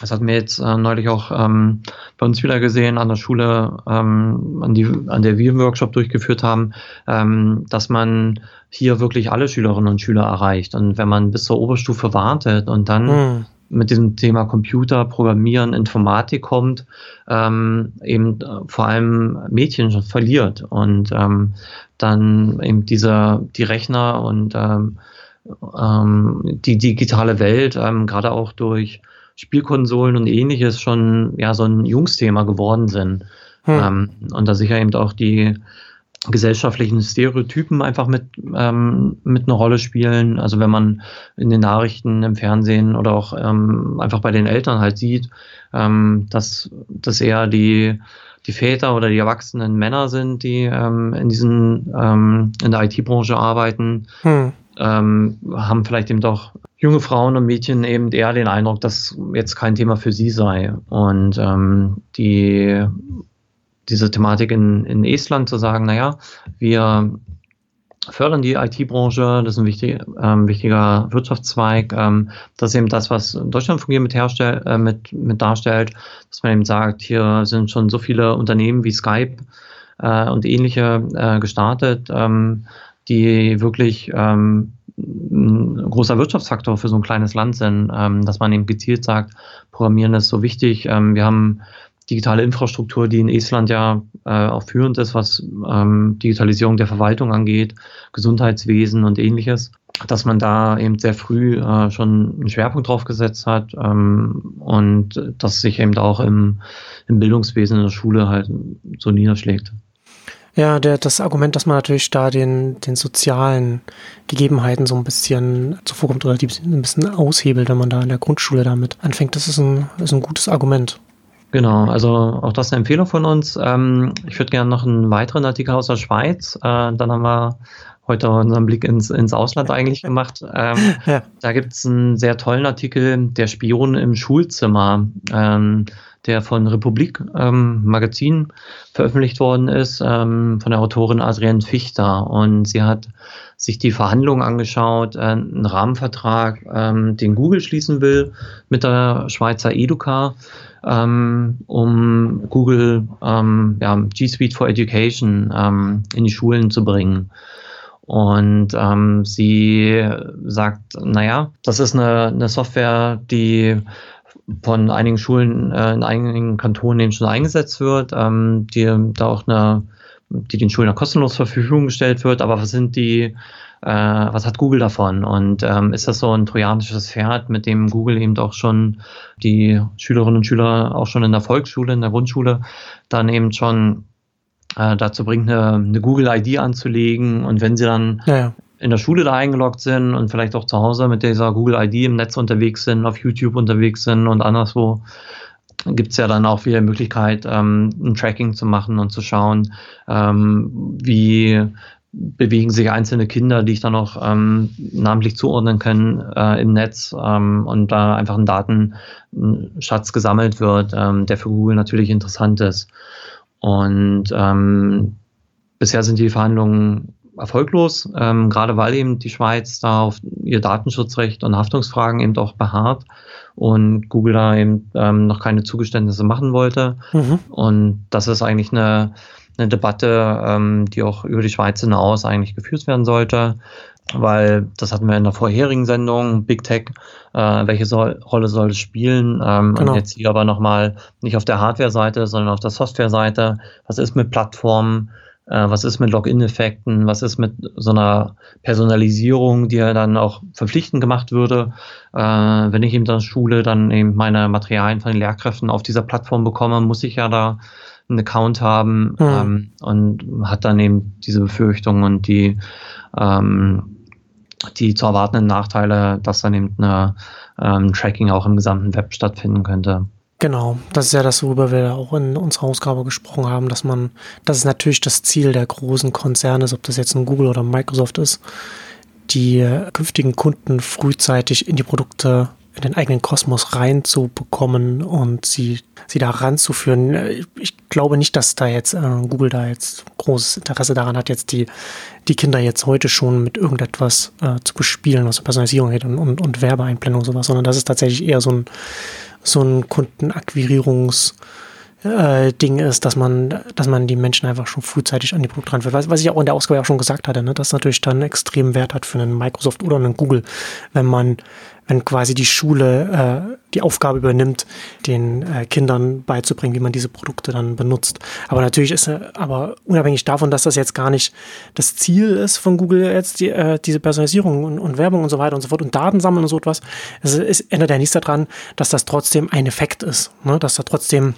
das hatten wir jetzt äh, neulich auch ähm, bei uns wieder gesehen an der Schule, ähm, an, die, an der wir einen Workshop durchgeführt haben, ähm, dass man hier wirklich alle Schülerinnen und Schüler erreicht. Und wenn man bis zur Oberstufe wartet und dann mhm. mit diesem Thema Computer, Programmieren, Informatik kommt, ähm, eben äh, vor allem Mädchen schon verliert und ähm, dann eben diese, die Rechner und ähm, die digitale Welt, ähm, gerade auch durch Spielkonsolen und ähnliches schon ja so ein Jungsthema geworden sind. Hm. Ähm, und da sicher eben auch die gesellschaftlichen Stereotypen einfach mit, ähm, mit einer Rolle spielen. Also wenn man in den Nachrichten, im Fernsehen oder auch ähm, einfach bei den Eltern halt sieht, ähm, dass, dass eher die, die Väter oder die erwachsenen Männer sind, die ähm, in diesen ähm, in der IT-Branche arbeiten, hm. Ähm, haben vielleicht eben doch junge Frauen und Mädchen eben eher den Eindruck, dass jetzt kein Thema für sie sei. Und ähm, die, diese Thematik in, in Estland zu sagen, naja, wir fördern die IT-Branche, das ist ein wichtig, ähm, wichtiger Wirtschaftszweig. Ähm, das ist eben das, was Deutschland fungiert mit, herstell, äh, mit, mit darstellt, dass man eben sagt, hier sind schon so viele Unternehmen wie Skype äh, und ähnliche äh, gestartet, ähm, die wirklich ähm, ein großer Wirtschaftsfaktor für so ein kleines Land sind, ähm, dass man eben gezielt sagt, Programmieren ist so wichtig. Ähm, wir haben digitale Infrastruktur, die in Estland ja äh, auch führend ist, was ähm, Digitalisierung der Verwaltung angeht, Gesundheitswesen und ähnliches, dass man da eben sehr früh äh, schon einen Schwerpunkt drauf gesetzt hat ähm, und das sich eben auch im, im Bildungswesen in der Schule halt so niederschlägt. Ja, der, das Argument, dass man natürlich da den, den sozialen Gegebenheiten so ein bisschen zuvorkommt oder die ein bisschen aushebelt, wenn man da in der Grundschule damit anfängt, das ist ein, ist ein gutes Argument. Genau, also auch das eine Empfehlung von uns. Ähm, ich würde gerne noch einen weiteren Artikel aus der Schweiz. Äh, dann haben wir heute unseren Blick ins, ins Ausland eigentlich gemacht. Ähm, ja. Da gibt es einen sehr tollen Artikel, der Spion im Schulzimmer. Ähm, der von Republik ähm, Magazin veröffentlicht worden ist, ähm, von der Autorin Adrienne Fichter. Und sie hat sich die Verhandlungen angeschaut, äh, einen Rahmenvertrag, ähm, den Google schließen will mit der Schweizer Educa, ähm, um Google ähm, ja, G Suite for Education ähm, in die Schulen zu bringen. Und ähm, sie sagt, naja, das ist eine, eine Software, die von einigen Schulen äh, in einigen Kantonen eben schon eingesetzt wird, ähm, die da auch eine, die den Schulen kostenlos zur Verfügung gestellt wird. Aber was sind die, äh, was hat Google davon? Und ähm, ist das so ein trojanisches Pferd, mit dem Google eben auch schon die Schülerinnen und Schüler auch schon in der Volksschule, in der Grundschule dann eben schon äh, dazu bringt, eine, eine Google-ID anzulegen und wenn sie dann ja, ja in der Schule da eingeloggt sind und vielleicht auch zu Hause mit dieser Google ID im Netz unterwegs sind, auf YouTube unterwegs sind und anderswo, gibt es ja dann auch wieder die Möglichkeit, ähm, ein Tracking zu machen und zu schauen, ähm, wie bewegen sich einzelne Kinder, die ich dann auch ähm, namentlich zuordnen kann äh, im Netz ähm, und da einfach ein Datenschatz gesammelt wird, ähm, der für Google natürlich interessant ist. Und ähm, bisher sind die Verhandlungen erfolglos, ähm, gerade weil eben die Schweiz da auf ihr Datenschutzrecht und Haftungsfragen eben auch beharrt und Google da eben ähm, noch keine Zugeständnisse machen wollte. Mhm. Und das ist eigentlich eine, eine Debatte, ähm, die auch über die Schweiz hinaus eigentlich geführt werden sollte, weil das hatten wir in der vorherigen Sendung, Big Tech, äh, welche soll, Rolle soll es spielen? Ähm, genau. Und jetzt hier aber nochmal nicht auf der Hardware-Seite, sondern auf der Software-Seite. Was ist mit Plattformen? Äh, was ist mit Login-Effekten, was ist mit so einer Personalisierung, die ja dann auch verpflichtend gemacht würde, äh, wenn ich eben dann Schule dann eben meine Materialien von den Lehrkräften auf dieser Plattform bekomme, muss ich ja da einen Account haben mhm. ähm, und hat dann eben diese Befürchtungen und die ähm, die zu erwartenden Nachteile, dass dann eben eine ähm, Tracking auch im gesamten Web stattfinden könnte. Genau, das ist ja das, worüber wir auch in unserer Ausgabe gesprochen haben, dass man, das ist natürlich das Ziel der großen Konzerne, ob das jetzt ein Google oder Microsoft ist, die künftigen Kunden frühzeitig in die Produkte, in den eigenen Kosmos reinzubekommen und sie, sie da ranzuführen. Ich glaube nicht, dass da jetzt äh, Google da jetzt großes Interesse daran hat, jetzt die, die Kinder jetzt heute schon mit irgendetwas äh, zu bespielen, was Personalisierung geht und, und, und Werbeeinblendung und sowas, sondern das ist tatsächlich eher so ein so ein Kundenakquirierungs- äh, Ding ist, dass man, dass man die Menschen einfach schon frühzeitig an die Produkte ranführt. Was, was ich auch in der Ausgabe auch schon gesagt hatte, ne, dass natürlich dann extrem Wert hat für einen Microsoft oder einen Google, wenn man, wenn quasi die Schule äh, die Aufgabe übernimmt, den äh, Kindern beizubringen, wie man diese Produkte dann benutzt. Aber natürlich ist, äh, aber unabhängig davon, dass das jetzt gar nicht das Ziel ist von Google jetzt die, äh, diese Personalisierung und, und, Werbung und so weiter und so fort und Daten sammeln und so etwas, es, es ändert ja nichts daran, dass das trotzdem ein Effekt ist, ne, dass da trotzdem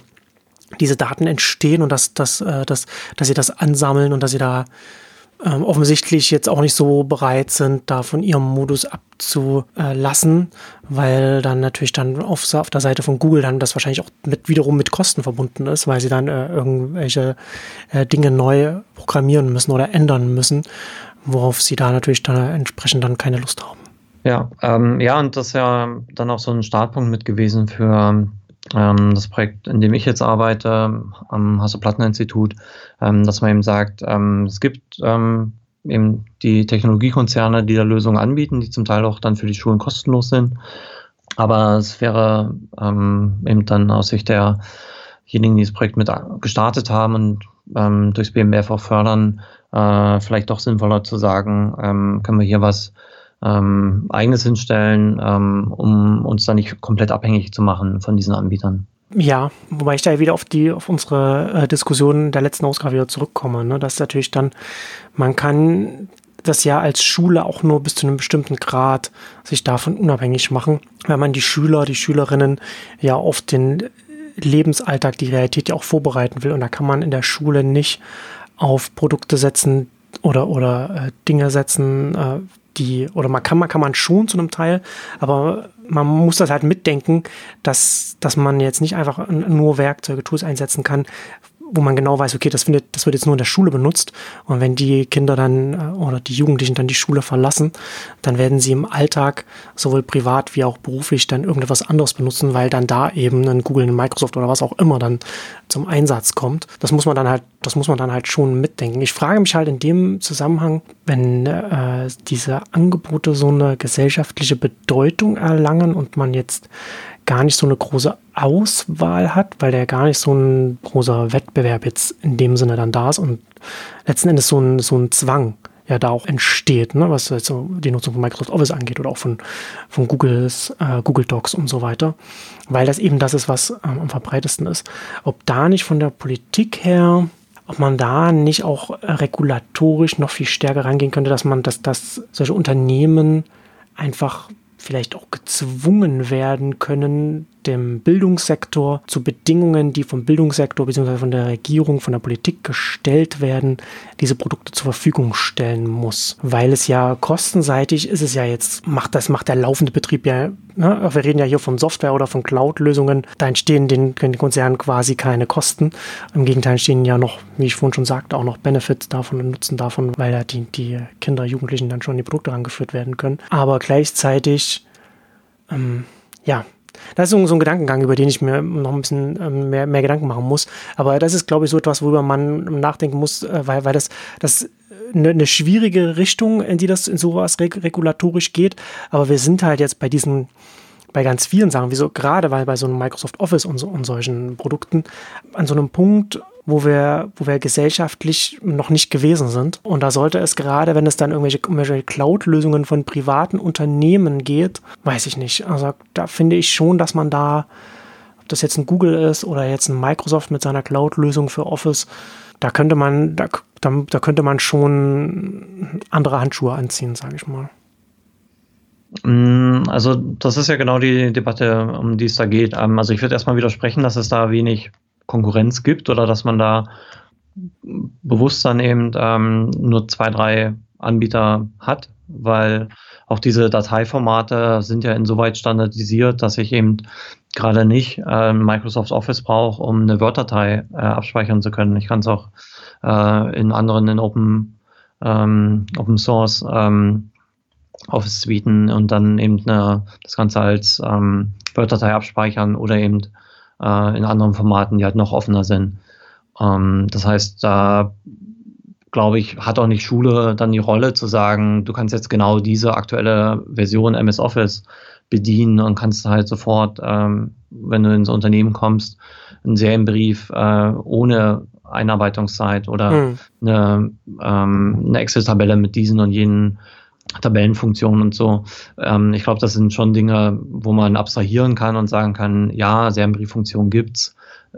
diese Daten entstehen und dass, dass, äh, dass, dass sie das ansammeln und dass sie da ähm, offensichtlich jetzt auch nicht so bereit sind, da von ihrem Modus abzulassen, weil dann natürlich dann auf, auf der Seite von Google dann das wahrscheinlich auch mit wiederum mit Kosten verbunden ist, weil sie dann äh, irgendwelche äh, Dinge neu programmieren müssen oder ändern müssen, worauf sie da natürlich dann entsprechend dann keine Lust haben. Ja, ähm, ja, und das ist ja dann auch so ein Startpunkt mit gewesen für ähm, das Projekt, in dem ich jetzt arbeite, am Hasso-Plattner-Institut, ähm, dass man eben sagt, ähm, es gibt ähm, eben die Technologiekonzerne, die da Lösungen anbieten, die zum Teil auch dann für die Schulen kostenlos sind. Aber es wäre ähm, eben dann aus Sicht derjenigen, die das Projekt mit gestartet haben und ähm, durchs BMWF auch fördern, äh, vielleicht doch sinnvoller zu sagen, können wir hier was ähm, eigenes hinstellen, ähm, um uns da nicht komplett abhängig zu machen von diesen Anbietern. Ja, wobei ich da wieder auf die, auf unsere äh, Diskussion der letzten Ausgabe wieder zurückkomme. Ne? Das ist natürlich dann, man kann das ja als Schule auch nur bis zu einem bestimmten Grad sich davon unabhängig machen, weil man die Schüler, die Schülerinnen ja auf den Lebensalltag, die Realität ja auch vorbereiten will. Und da kann man in der Schule nicht auf Produkte setzen oder, oder äh, Dinge setzen, äh, die, oder man kann, man kann man schon zu einem Teil, aber man muss das halt mitdenken, dass, dass man jetzt nicht einfach nur Werkzeuge, Tools einsetzen kann, wo man genau weiß, okay, das, findet, das wird jetzt nur in der Schule benutzt. Und wenn die Kinder dann äh, oder die Jugendlichen dann die Schule verlassen, dann werden sie im Alltag sowohl privat wie auch beruflich dann irgendetwas anderes benutzen, weil dann da eben ein Google, ein Microsoft oder was auch immer dann zum Einsatz kommt. Das muss man dann halt, das muss man dann halt schon mitdenken. Ich frage mich halt in dem Zusammenhang, wenn äh, diese Angebote so eine gesellschaftliche Bedeutung erlangen und man jetzt gar nicht so eine große Auswahl hat, weil der gar nicht so ein großer Wettbewerb jetzt in dem Sinne dann da ist und letzten Endes so ein, so ein Zwang ja da auch entsteht, ne, was jetzt so die Nutzung von Microsoft Office angeht oder auch von, von Googles, äh, Google Docs und so weiter, weil das eben das ist, was ähm, am verbreitesten ist. Ob da nicht von der Politik her, ob man da nicht auch regulatorisch noch viel stärker rangehen könnte, dass man, dass, dass solche Unternehmen einfach vielleicht auch gezwungen werden können, dem Bildungssektor zu Bedingungen, die vom Bildungssektor bzw. von der Regierung, von der Politik gestellt werden, diese Produkte zur Verfügung stellen muss. Weil es ja kostenseitig ist es ja jetzt, macht das macht der laufende Betrieb ja, ne? wir reden ja hier von Software oder von Cloud-Lösungen, da entstehen den, den Konzernen quasi keine Kosten. Im Gegenteil entstehen ja noch, wie ich vorhin schon sagte, auch noch Benefits davon und Nutzen davon, weil ja die, die Kinder, Jugendlichen dann schon die Produkte rangeführt werden können. Aber gleichzeitig, ähm, ja, das ist so, ein Gedankengang, über den ich mir noch ein bisschen ähm, mehr, mehr Gedanken machen muss. Aber das ist, glaube ich, so etwas, worüber man nachdenken muss, äh, weil, weil das, das eine, eine schwierige Richtung, in die das in sowas regulatorisch geht. Aber wir sind halt jetzt bei diesen bei ganz vielen Sachen, wieso gerade weil bei so einem Microsoft Office und, so, und solchen Produkten an so einem Punkt, wo wir, wo wir gesellschaftlich noch nicht gewesen sind. Und da sollte es gerade, wenn es dann irgendwelche, irgendwelche Cloud-Lösungen von privaten Unternehmen geht, weiß ich nicht. Also da finde ich schon, dass man da, ob das jetzt ein Google ist oder jetzt ein Microsoft mit seiner Cloud-Lösung für Office, da könnte man, da, da, da könnte man schon andere Handschuhe anziehen, sage ich mal. Mm, also das ist ja genau die Debatte, um die es da geht. Ähm, also ich würde erstmal widersprechen, dass es da wenig Konkurrenz gibt oder dass man da bewusst dann eben ähm, nur zwei, drei Anbieter hat, weil auch diese Dateiformate sind ja insoweit standardisiert, dass ich eben gerade nicht äh, Microsoft Office brauche, um eine Word-Datei äh, abspeichern zu können. Ich kann es auch äh, in anderen, in Open, ähm, Open Source ähm, Office Suiten und dann eben eine, das Ganze als ähm, Word-Datei abspeichern oder eben äh, in anderen Formaten, die halt noch offener sind. Ähm, das heißt, da glaube ich, hat auch nicht Schule dann die Rolle zu sagen, du kannst jetzt genau diese aktuelle Version MS Office bedienen und kannst halt sofort, ähm, wenn du ins Unternehmen kommst, einen Serienbrief äh, ohne Einarbeitungszeit oder hm. eine, ähm, eine Excel-Tabelle mit diesen und jenen Tabellenfunktionen und so. Ähm, ich glaube, das sind schon Dinge, wo man abstrahieren kann und sagen kann, ja, Serienbrieffunktion gibt's,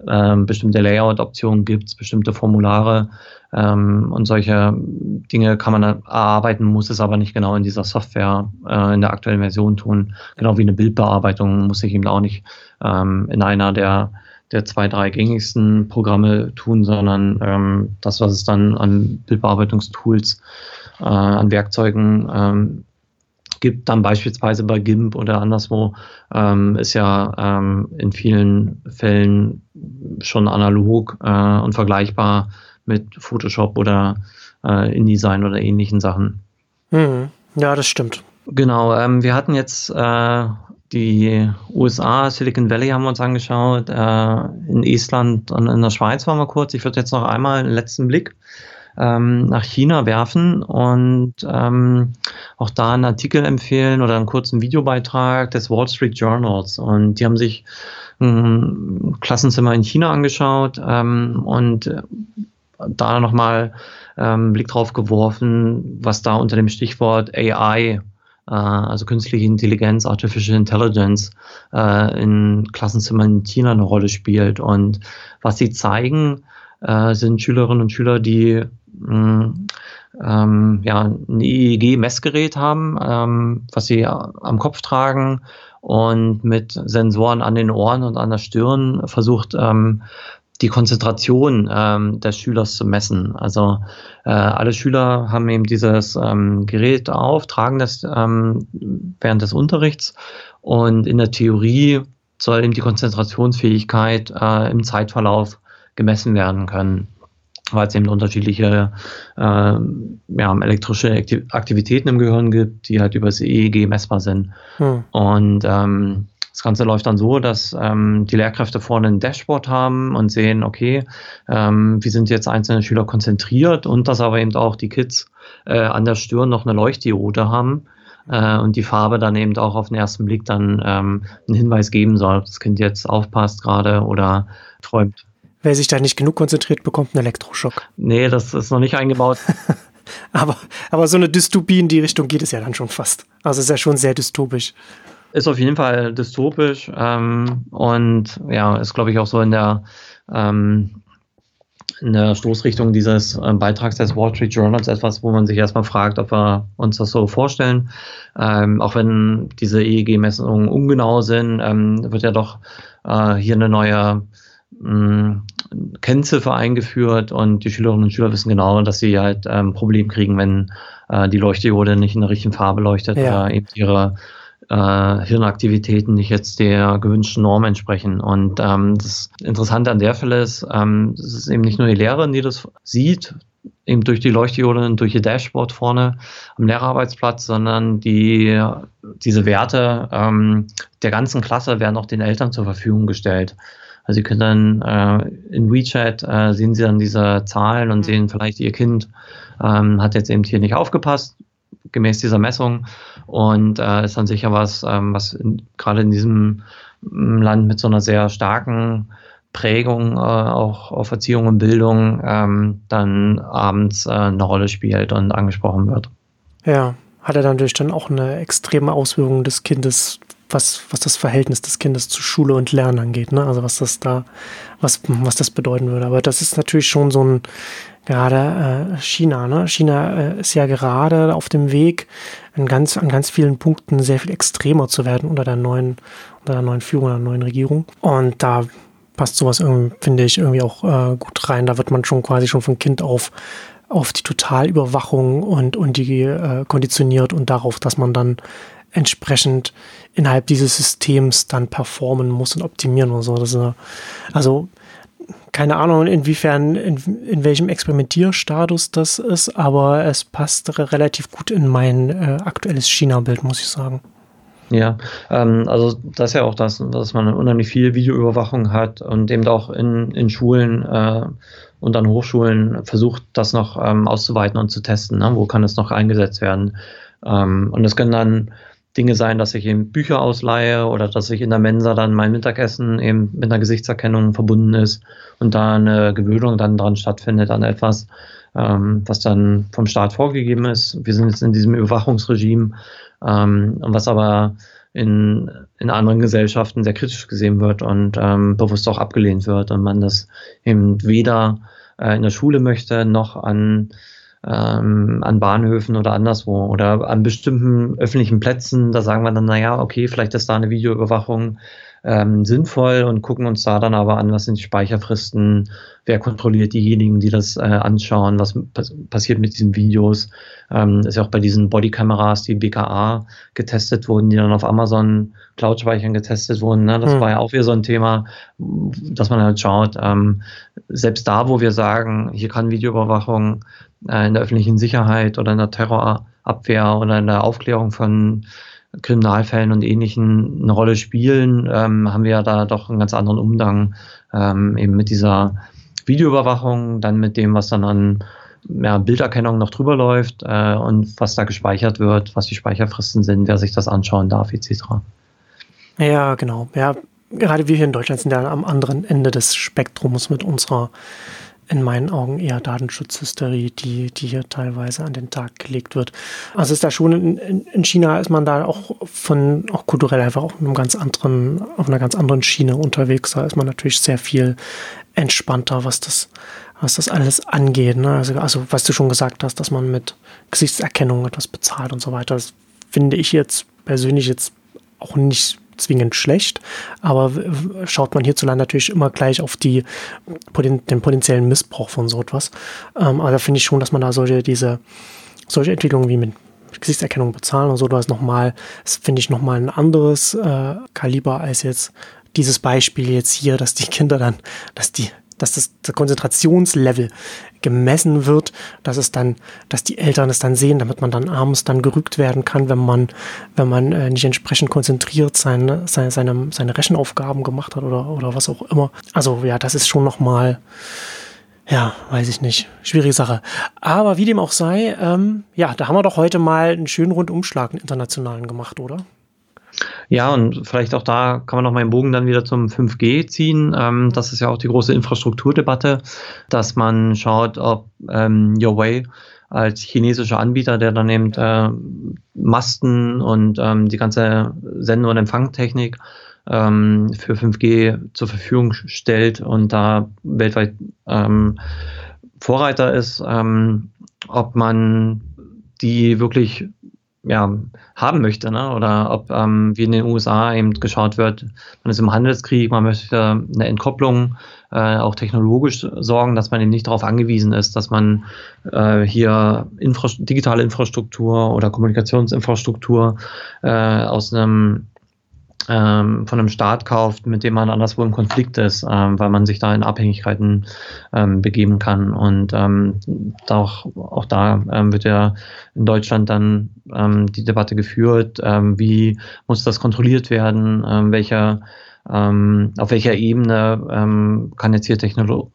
ähm, bestimmte Layout-Optionen gibt's, bestimmte Formulare ähm, und solche Dinge kann man erarbeiten, muss es aber nicht genau in dieser Software äh, in der aktuellen Version tun. Genau wie eine Bildbearbeitung muss ich eben auch nicht ähm, in einer der der zwei, drei gängigsten Programme tun, sondern ähm, das, was es dann an Bildbearbeitungstools äh, an Werkzeugen ähm, gibt, dann beispielsweise bei GIMP oder anderswo, ähm, ist ja ähm, in vielen Fällen schon analog äh, und vergleichbar mit Photoshop oder äh, InDesign oder ähnlichen Sachen. Hm. Ja, das stimmt. Genau, ähm, wir hatten jetzt äh, die USA, Silicon Valley haben wir uns angeschaut, äh, in Estland und in der Schweiz waren wir kurz. Ich würde jetzt noch einmal einen letzten Blick ähm, nach China werfen und ähm, auch da einen Artikel empfehlen oder einen kurzen Videobeitrag des Wall Street Journals. Und die haben sich ein Klassenzimmer in China angeschaut ähm, und äh, da nochmal ähm, Blick drauf geworfen, was da unter dem Stichwort AI äh, also künstliche Intelligenz, Artificial Intelligence, äh, in Klassenzimmern in China eine Rolle spielt. Und was sie zeigen, äh, sind Schülerinnen und Schüler, die mm, ähm, ja, ein EEG-Messgerät haben, ähm, was sie am Kopf tragen und mit Sensoren an den Ohren und an der Stirn versucht, ähm, die Konzentration ähm, des Schülers zu messen. Also äh, alle Schüler haben eben dieses ähm, Gerät auf, tragen das ähm, während des Unterrichts und in der Theorie soll eben die Konzentrationsfähigkeit äh, im Zeitverlauf gemessen werden können weil es eben unterschiedliche äh, ja, elektrische Aktivitäten im Gehirn gibt, die halt über das EEG messbar sind. Hm. Und ähm, das Ganze läuft dann so, dass ähm, die Lehrkräfte vorne ein Dashboard haben und sehen, okay, ähm, wie sind jetzt einzelne Schüler konzentriert und dass aber eben auch die Kids äh, an der Stirn noch eine Leuchtdiode haben äh, und die Farbe dann eben auch auf den ersten Blick dann ähm, einen Hinweis geben soll, ob das Kind jetzt aufpasst gerade oder träumt. Wer sich da nicht genug konzentriert, bekommt einen Elektroschock. Nee, das ist noch nicht eingebaut. aber, aber so eine Dystopie in die Richtung geht es ja dann schon fast. Also es ist ja schon sehr dystopisch. Ist auf jeden Fall dystopisch ähm, und ja, ist glaube ich auch so in der, ähm, in der Stoßrichtung dieses äh, Beitrags des Wall Street Journals etwas, wo man sich erstmal fragt, ob wir uns das so vorstellen. Ähm, auch wenn diese EEG-Messungen ungenau sind, ähm, wird ja doch äh, hier eine neue mh, Kennziffer eingeführt und die Schülerinnen und Schüler wissen genau, dass sie halt ein ähm, Problem kriegen, wenn äh, die Leuchtdiode nicht in der richtigen Farbe leuchtet ja. oder eben ihre äh, Hirnaktivitäten nicht jetzt der gewünschten Norm entsprechen. Und ähm, das Interessante an der Fälle ist, ähm, es ist eben nicht nur die Lehrerin, die das sieht, eben durch die Leuchtdiode und durch ihr Dashboard vorne am Lehrerarbeitsplatz, sondern die, diese Werte ähm, der ganzen Klasse werden auch den Eltern zur Verfügung gestellt. Also Sie können dann äh, in WeChat äh, sehen Sie dann diese Zahlen und mhm. sehen vielleicht Ihr Kind ähm, hat jetzt eben hier nicht aufgepasst gemäß dieser Messung und äh, ist dann sicher was, ähm, was gerade in diesem mm, Land mit so einer sehr starken Prägung äh, auch auf Erziehung und Bildung ähm, dann abends äh, eine Rolle spielt und angesprochen wird. Ja, hat er dann natürlich dann auch eine extreme Auswirkung des Kindes was, was das Verhältnis des Kindes zu Schule und Lernen angeht, ne? Also was das da, was, was das bedeuten würde. Aber das ist natürlich schon so ein, gerade äh, China, ne? China äh, ist ja gerade auf dem Weg, an ganz, an ganz vielen Punkten sehr viel extremer zu werden unter der neuen, unter der neuen Führung, der neuen Regierung. Und da passt sowas finde ich, irgendwie auch äh, gut rein. Da wird man schon quasi schon von Kind auf auf die Totalüberwachung und, und die äh, konditioniert und darauf, dass man dann entsprechend innerhalb dieses Systems dann performen muss und optimieren und so. Das ist, also keine Ahnung, inwiefern, in, in welchem Experimentierstatus das ist, aber es passt relativ gut in mein äh, aktuelles China-Bild, muss ich sagen. Ja, ähm, also das ist ja auch das, dass man unheimlich viel Videoüberwachung hat und eben auch in, in Schulen äh, und an Hochschulen versucht, das noch ähm, auszuweiten und zu testen. Ne? Wo kann es noch eingesetzt werden? Ähm, und das können dann Dinge sein, dass ich eben Bücher ausleihe oder dass ich in der Mensa dann mein Mittagessen eben mit einer Gesichtserkennung verbunden ist und da eine Gewöhnung dann dran stattfindet an etwas, ähm, was dann vom Staat vorgegeben ist. Wir sind jetzt in diesem Überwachungsregime, ähm, was aber in, in anderen Gesellschaften sehr kritisch gesehen wird und ähm, bewusst auch abgelehnt wird und man das eben weder äh, in der Schule möchte noch an ähm, an Bahnhöfen oder anderswo oder an bestimmten öffentlichen Plätzen, da sagen wir dann, naja, okay, vielleicht ist da eine Videoüberwachung ähm, sinnvoll und gucken uns da dann aber an, was sind die Speicherfristen, wer kontrolliert diejenigen, die das äh, anschauen, was passiert mit diesen Videos. Ähm, ist ja auch bei diesen Bodykameras, die BKA getestet wurden, die dann auf Amazon Cloud-Speichern getestet wurden. Ne? Das hm. war ja auch wieder so ein Thema, dass man halt schaut, ähm, selbst da, wo wir sagen, hier kann Videoüberwachung äh, in der öffentlichen Sicherheit oder in der Terrorabwehr oder in der Aufklärung von Kriminalfällen und Ähnlichen eine Rolle spielen, ähm, haben wir ja da doch einen ganz anderen Umgang ähm, eben mit dieser Videoüberwachung, dann mit dem, was dann an ja, Bilderkennung noch drüber läuft äh, und was da gespeichert wird, was die Speicherfristen sind, wer sich das anschauen darf, etc. Ja, genau. Ja, gerade wir hier in Deutschland sind ja am anderen Ende des Spektrums mit unserer in meinen Augen eher Datenschutzhysterie, die, die hier teilweise an den Tag gelegt wird. Also ist da schon in, in China ist man da auch von, auch kulturell einfach auf einem ganz anderen, auf einer ganz anderen Schiene unterwegs. Da ist man natürlich sehr viel entspannter, was das, was das alles angeht. Ne? Also, also, was du schon gesagt hast, dass man mit Gesichtserkennung etwas bezahlt und so weiter, das finde ich jetzt persönlich jetzt auch nicht zwingend schlecht, aber schaut man hierzulande natürlich immer gleich auf die, den potenziellen Missbrauch von so etwas. Ähm, aber da finde ich schon, dass man da solche, diese, solche Entwicklungen wie mit Gesichtserkennung bezahlen und so, hast nochmal, das finde ich nochmal ein anderes äh, Kaliber als jetzt dieses Beispiel jetzt hier, dass die Kinder dann, dass die dass das, das Konzentrationslevel gemessen wird, dass es dann, dass die Eltern es dann sehen, damit man dann abends dann gerügt werden kann, wenn man, wenn man äh, nicht entsprechend konzentriert seine, seine, seine, seine Rechenaufgaben gemacht hat oder, oder was auch immer. Also ja, das ist schon nochmal, ja, weiß ich nicht. Schwierige Sache. Aber wie dem auch sei, ähm, ja, da haben wir doch heute mal einen schönen Rundumschlag, einen internationalen gemacht, oder? Ja, und vielleicht auch da kann man noch mal den Bogen dann wieder zum 5G ziehen. Ähm, das ist ja auch die große Infrastrukturdebatte, dass man schaut, ob ähm, Huawei als chinesischer Anbieter, der dann eben äh, Masten und ähm, die ganze Send- und Empfangtechnik ähm, für 5G zur Verfügung stellt und da weltweit ähm, Vorreiter ist, ähm, ob man die wirklich ja, haben möchte, ne? oder ob ähm, wie in den USA eben geschaut wird, man ist im Handelskrieg, man möchte eine Entkopplung äh, auch technologisch sorgen, dass man eben nicht darauf angewiesen ist, dass man äh, hier Infra digitale Infrastruktur oder Kommunikationsinfrastruktur äh, aus einem ähm, von einem Staat kauft, mit dem man anderswo im Konflikt ist, ähm, weil man sich da in Abhängigkeiten ähm, begeben kann. Und ähm, auch, auch da ähm, wird ja in Deutschland dann ähm, die Debatte geführt, wie muss das kontrolliert werden, welcher, auf welcher Ebene kann jetzt hier Technologie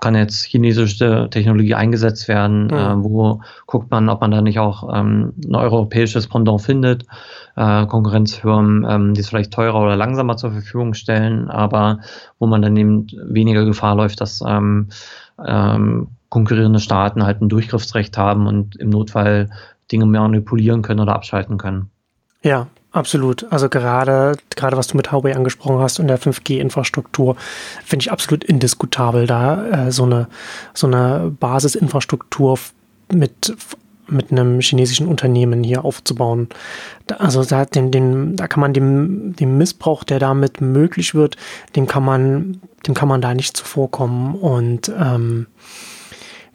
kann jetzt chinesische Technologie eingesetzt werden? Mhm. Äh, wo guckt man, ob man da nicht auch ähm, ein europäisches Pendant findet? Äh, Konkurrenzfirmen, ähm, die es vielleicht teurer oder langsamer zur Verfügung stellen, aber wo man dann eben weniger Gefahr läuft, dass ähm, ähm, konkurrierende Staaten halt ein Durchgriffsrecht haben und im Notfall Dinge manipulieren können oder abschalten können. Ja, Absolut. Also gerade, gerade was du mit Huawei angesprochen hast und der 5G-Infrastruktur, finde ich absolut indiskutabel, da äh, so eine, so eine Basisinfrastruktur mit, mit einem chinesischen Unternehmen hier aufzubauen. Also da, den, den, da kann man dem, dem Missbrauch, der damit möglich wird, dem kann man, dem kann man da nicht zuvorkommen. Und ähm,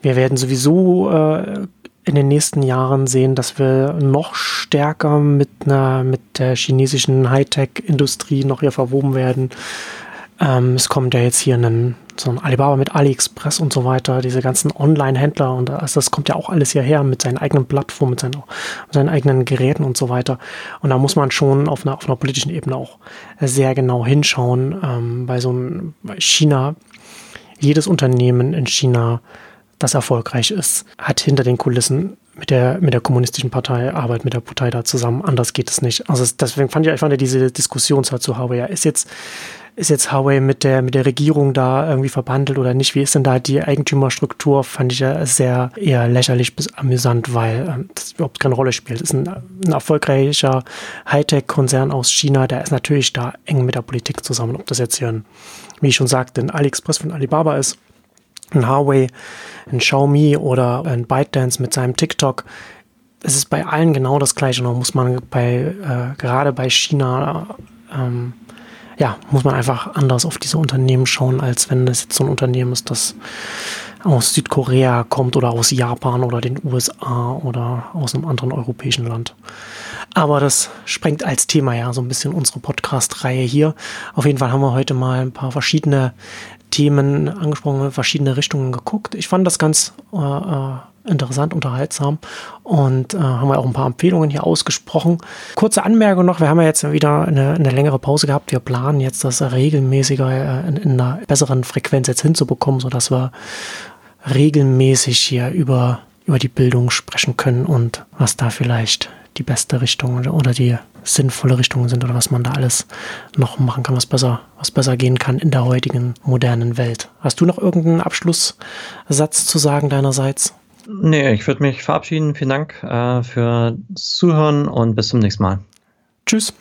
wir werden sowieso äh, in den nächsten Jahren sehen, dass wir noch stärker mit einer, mit der chinesischen Hightech-Industrie noch hier verwoben werden. Ähm, es kommt ja jetzt hier ein, so ein Alibaba mit AliExpress und so weiter, diese ganzen Online-Händler und das, das kommt ja auch alles hierher mit seinen eigenen Plattformen, mit seinen, mit seinen eigenen Geräten und so weiter. Und da muss man schon auf einer, auf einer politischen Ebene auch sehr genau hinschauen, ähm, bei so einem China, jedes Unternehmen in China das erfolgreich ist, hat hinter den Kulissen mit der, mit der kommunistischen Partei Arbeit mit der Partei da zusammen. Anders geht es nicht. Also deswegen fand ich einfach diese Diskussion zu Huawei. Ja, ist jetzt, ist jetzt Huawei mit der, mit der Regierung da irgendwie verbandelt oder nicht? Wie ist denn da die Eigentümerstruktur? Fand ich ja sehr eher lächerlich bis amüsant, weil ähm, das überhaupt keine Rolle spielt. Das ist ein, ein erfolgreicher Hightech-Konzern aus China, der ist natürlich da eng mit der Politik zusammen. Ob das jetzt hier ein, wie ich schon sagte, ein AliExpress von Alibaba ist ein Huawei, ein Xiaomi oder ein ByteDance mit seinem TikTok. Es ist bei allen genau das Gleiche. Da muss man bei, äh, gerade bei China, ähm, ja, muss man einfach anders auf diese Unternehmen schauen, als wenn es jetzt so ein Unternehmen ist, das aus Südkorea kommt oder aus Japan oder den USA oder aus einem anderen europäischen Land. Aber das sprengt als Thema ja so ein bisschen unsere Podcast-Reihe hier. Auf jeden Fall haben wir heute mal ein paar verschiedene Themen angesprochen, verschiedene Richtungen geguckt. Ich fand das ganz äh, äh, interessant, unterhaltsam und äh, haben wir auch ein paar Empfehlungen hier ausgesprochen. Kurze Anmerkung noch, wir haben ja jetzt wieder eine, eine längere Pause gehabt. Wir planen jetzt das regelmäßiger äh, in, in, einer besseren Frequenz jetzt hinzubekommen, sodass wir regelmäßig hier über, über die Bildung sprechen können und was da vielleicht die beste Richtung oder die sinnvolle Richtung sind oder was man da alles noch machen kann, was besser, was besser gehen kann in der heutigen modernen Welt. Hast du noch irgendeinen Abschlusssatz zu sagen deinerseits? Nee, ich würde mich verabschieden. Vielen Dank äh, für Zuhören und bis zum nächsten Mal. Tschüss.